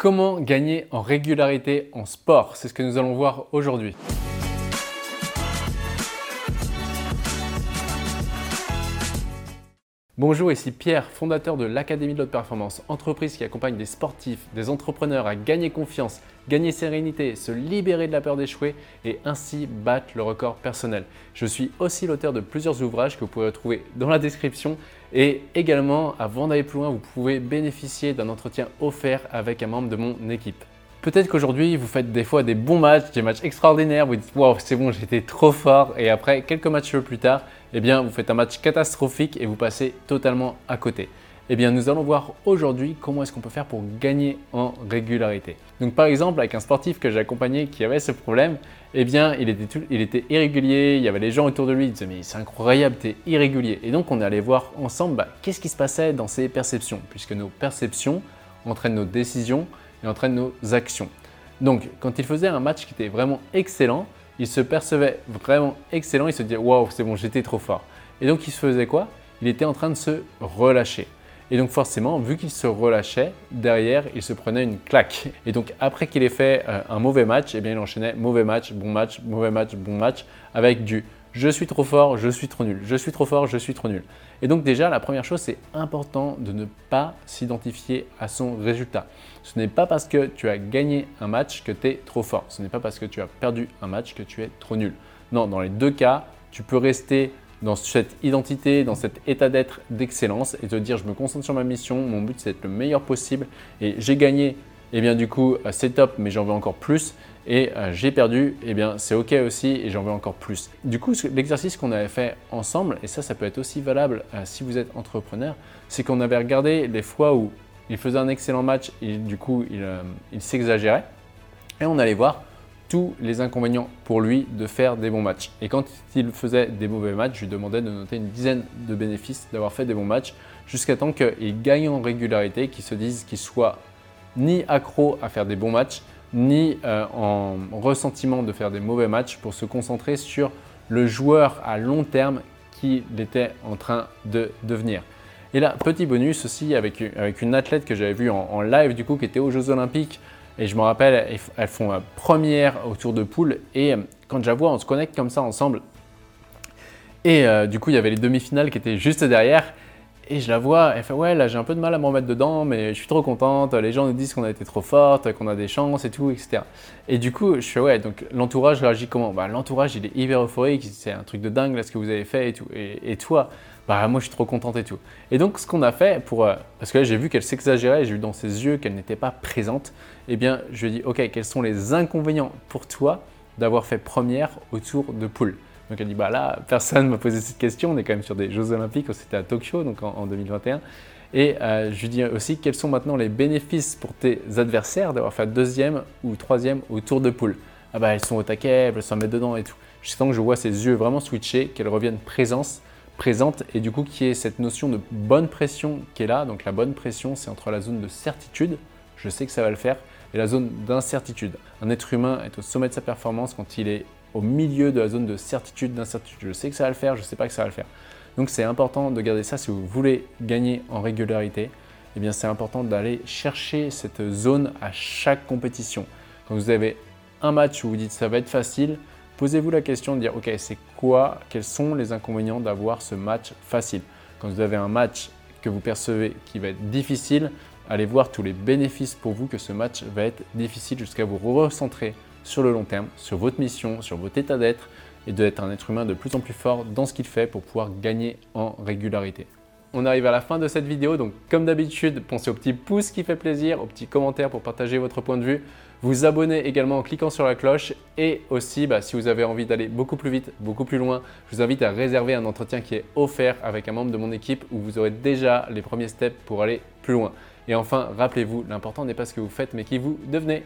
Comment gagner en régularité en sport C'est ce que nous allons voir aujourd'hui. Bonjour, ici Pierre, fondateur de l'Académie de l'Haute Performance, entreprise qui accompagne des sportifs, des entrepreneurs à gagner confiance, gagner sérénité, se libérer de la peur d'échouer et ainsi battre le record personnel. Je suis aussi l'auteur de plusieurs ouvrages que vous pouvez retrouver dans la description et également, avant d'aller plus loin, vous pouvez bénéficier d'un entretien offert avec un membre de mon équipe. Peut-être qu'aujourd'hui, vous faites des fois des bons matchs, des matchs extraordinaires, vous dites Waouh, c'est bon, j'étais trop fort. Et après, quelques matchs plus tard, eh bien, vous faites un match catastrophique et vous passez totalement à côté. Eh bien, nous allons voir aujourd'hui comment est-ce qu'on peut faire pour gagner en régularité. Donc, par exemple, avec un sportif que j'ai accompagné qui avait ce problème, eh bien, il était, il était irrégulier, il y avait les gens autour de lui, qui disaient Mais c'est incroyable, tu es irrégulier. Et donc, on est allé voir ensemble bah, qu'est-ce qui se passait dans ses perceptions, puisque nos perceptions entraînent nos décisions et entraîne nos actions. Donc, quand il faisait un match qui était vraiment excellent, il se percevait vraiment excellent, il se disait waouh, c'est bon, j'étais trop fort. Et donc, il se faisait quoi? Il était en train de se relâcher. Et donc forcément, vu qu'il se relâchait, derrière, il se prenait une claque. Et donc après qu'il ait fait euh, un mauvais match, eh bien, il enchaînait mauvais match, bon match, mauvais match, bon match, avec du je suis trop fort, je suis trop nul, je suis trop fort, je suis trop nul. Et donc déjà, la première chose, c'est important de ne pas s'identifier à son résultat. Ce n'est pas parce que tu as gagné un match que tu es trop fort. Ce n'est pas parce que tu as perdu un match que tu es trop nul. Non, dans les deux cas, tu peux rester dans cette identité, dans cet état d'être d'excellence et te dire je me concentre sur ma mission, mon but c'est d'être le meilleur possible et j'ai gagné et eh bien du coup euh, c'est top mais j'en veux encore plus et euh, j'ai perdu, eh bien c'est ok aussi et j'en veux encore plus. Du coup, l'exercice qu'on avait fait ensemble, et ça, ça peut être aussi valable euh, si vous êtes entrepreneur, c'est qu'on avait regardé les fois où il faisait un excellent match et du coup il, il s'exagérait, et on allait voir tous les inconvénients pour lui de faire des bons matchs. Et quand il faisait des mauvais matchs, je lui demandais de noter une dizaine de bénéfices d'avoir fait des bons matchs jusqu'à temps qu'il gagne en régularité, qu'il se dise qu'il soit ni accro à faire des bons matchs, ni euh, en ressentiment de faire des mauvais matchs pour se concentrer sur le joueur à long terme qu'il était en train de devenir. Et là, petit bonus aussi avec, une athlète que j'avais vue en, live du coup qui était aux Jeux Olympiques. Et je me rappelle, elles font la première au tour de poule. Et euh, quand je on se connecte comme ça ensemble. Et euh, du coup, il y avait les demi-finales qui étaient juste derrière. Et je la vois, elle fait ouais là j'ai un peu de mal à me remettre dedans, mais je suis trop contente. Les gens nous disent qu'on a été trop forte, qu'on a des chances et tout, etc. Et du coup je fais ouais donc l'entourage réagit comment? Bah l'entourage il est hyper euphorique, c'est un truc de dingue là ce que vous avez fait et tout. Et, toi? Bah moi je suis trop contente et tout. Et donc ce qu'on a fait pour euh, parce que là j'ai vu qu'elle s'exagérait, j'ai vu dans ses yeux qu'elle n'était pas présente. Eh bien je lui ai dit ok quels sont les inconvénients pour toi d'avoir fait première au tour de poule donc elle dit bah là, personne m'a posé cette question. On est quand même sur des Jeux Olympiques, c'était à Tokyo, donc en, 2021. Et euh, je lui dis aussi quels sont maintenant les bénéfices pour tes adversaires d'avoir fait deuxième ou troisième au tour de poule? Ah bah elles sont au taquet, elles s'en mettent dedans et tout. Je sens que je vois ses yeux vraiment switcher, qu'elles reviennent présence, présente et du coup qui est cette notion de bonne pression qui est là. Donc la bonne pression c'est entre la zone de certitude, je sais que ça va le faire, et la zone d'incertitude. Un être humain est au sommet de sa performance quand il est au milieu de la zone de certitude, d'incertitude. Je sais que ça va le faire, je ne sais pas que ça va le faire. Donc c'est important de garder ça si vous voulez gagner en régularité. Eh bien c'est important d'aller chercher cette zone à chaque compétition. Quand vous avez un match où vous dites ça va être facile, posez-vous la question de dire ok c'est quoi, quels sont les inconvénients d'avoir ce match facile? Quand vous avez un match que vous percevez qui va être difficile, allez voir tous les bénéfices pour vous que ce match va être difficile jusqu'à vous recentrer sur le long terme, sur votre mission, sur votre état d'être et d'être un être humain de plus en plus fort dans ce qu'il fait pour pouvoir gagner en régularité. On arrive à la fin de cette vidéo, donc comme d'habitude, pensez au petit pouce qui fait plaisir, au petit commentaire pour partager votre point de vue, vous abonner également en cliquant sur la cloche et aussi bah, si vous avez envie d'aller beaucoup plus vite, beaucoup plus loin, je vous invite à réserver un entretien qui est offert avec un membre de mon équipe où vous aurez déjà les premiers steps pour aller plus loin. Et enfin, rappelez-vous, l'important n'est pas ce que vous faites mais qui vous devenez.